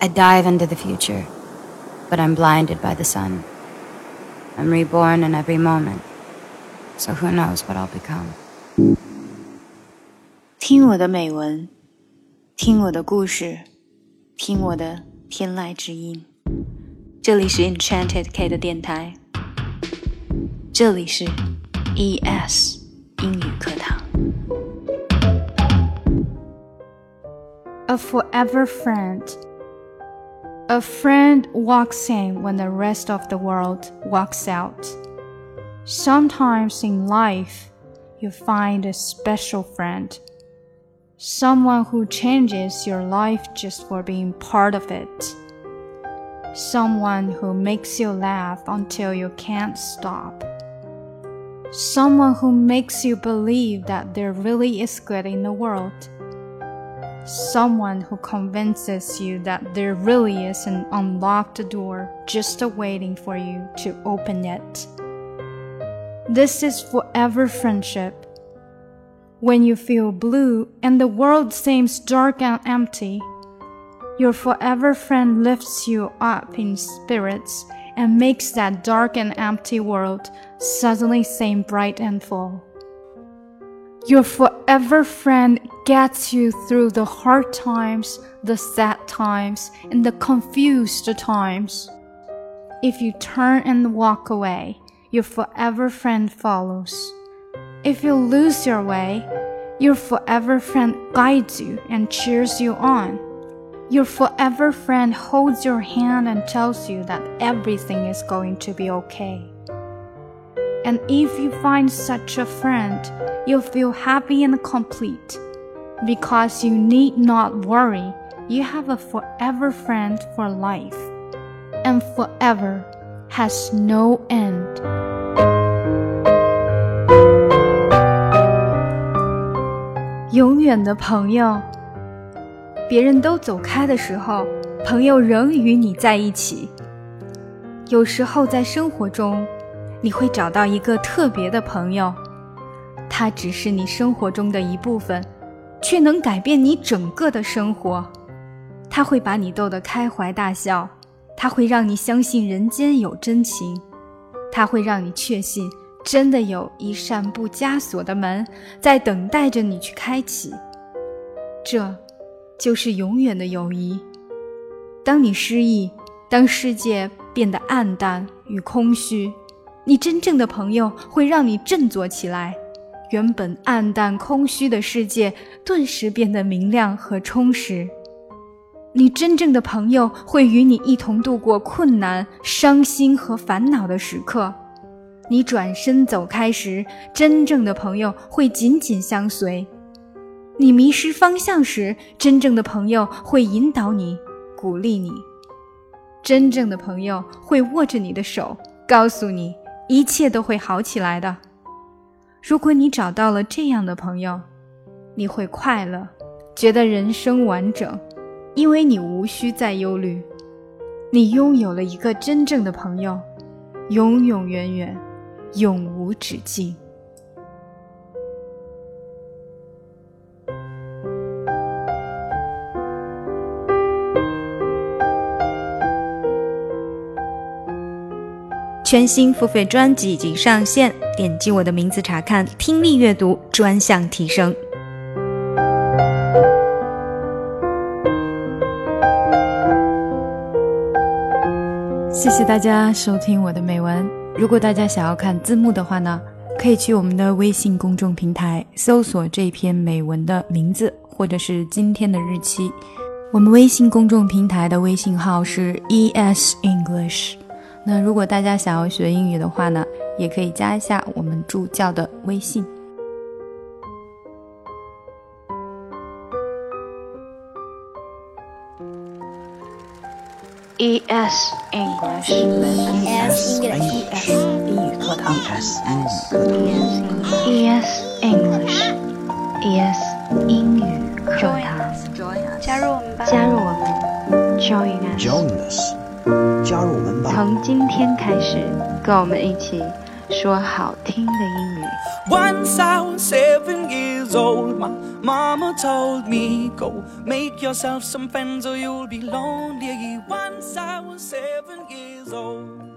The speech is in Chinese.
I dive into the future, but I'm blinded by the sun. I'm reborn in every moment, so who knows what I'll become. 听我的美文，听我的故事，听我的天籁之音。这里是 Enchanted K 的电台，这里是 ES 英语课堂。A forever friend. A friend walks in when the rest of the world walks out. Sometimes in life, you find a special friend. Someone who changes your life just for being part of it. Someone who makes you laugh until you can't stop. Someone who makes you believe that there really is good in the world someone who convinces you that there really is an unlocked door just waiting for you to open it. This is forever friendship. When you feel blue and the world seems dark and empty, your forever friend lifts you up in spirits and makes that dark and empty world suddenly seem bright and full. Your forever friend gets you through the hard times, the sad times, and the confused times. If you turn and walk away, your forever friend follows. If you lose your way, your forever friend guides you and cheers you on. Your forever friend holds your hand and tells you that everything is going to be okay. And if you find such a friend, you'll feel happy and complete. Because you need not worry, you have a forever friend for life. And forever has no end. 永远的朋友，别人都走开的时候，朋友仍与你在一起。有时候在生活中，你会找到一个特别的朋友， 他只是你生活中的一部分，却能改变你整个的生活。他会把你逗得开怀大笑，他会让你相信人间有真情，他会让你确信真的有一扇不加锁的门在等待着你去开启。这，就是永远的友谊。当你失意，当世界变得暗淡与空虚。你真正的朋友会让你振作起来，原本暗淡空虚的世界顿时变得明亮和充实。你真正的朋友会与你一同度过困难、伤心和烦恼的时刻。你转身走开时，真正的朋友会紧紧相随。你迷失方向时，真正的朋友会引导你、鼓励你。真正的朋友会握着你的手，告诉你。一切都会好起来的。如果你找到了这样的朋友，你会快乐，觉得人生完整，因为你无需再忧虑。你拥有了一个真正的朋友，永永远远，永无止境。全新付费专辑已经上线，点击我的名字查看听力阅读专项提升。谢谢大家收听我的美文。如果大家想要看字幕的话呢，可以去我们的微信公众平台搜索这篇美文的名字或者是今天的日期。我们微信公众平台的微信号是 ES English。那如果大家想要学英语的话呢，也可以加一下我们助教的微信。E S English E S English 英语课堂 E S English E S 英语课堂，加入我们吧，加入我们，Join us。Join us，加入我们吧。从今天开始，跟我们一起说好听的英语。Once I was seven years old, my mama told me, Go make yourself some friends or you'll be lonely. Once I was seven years old.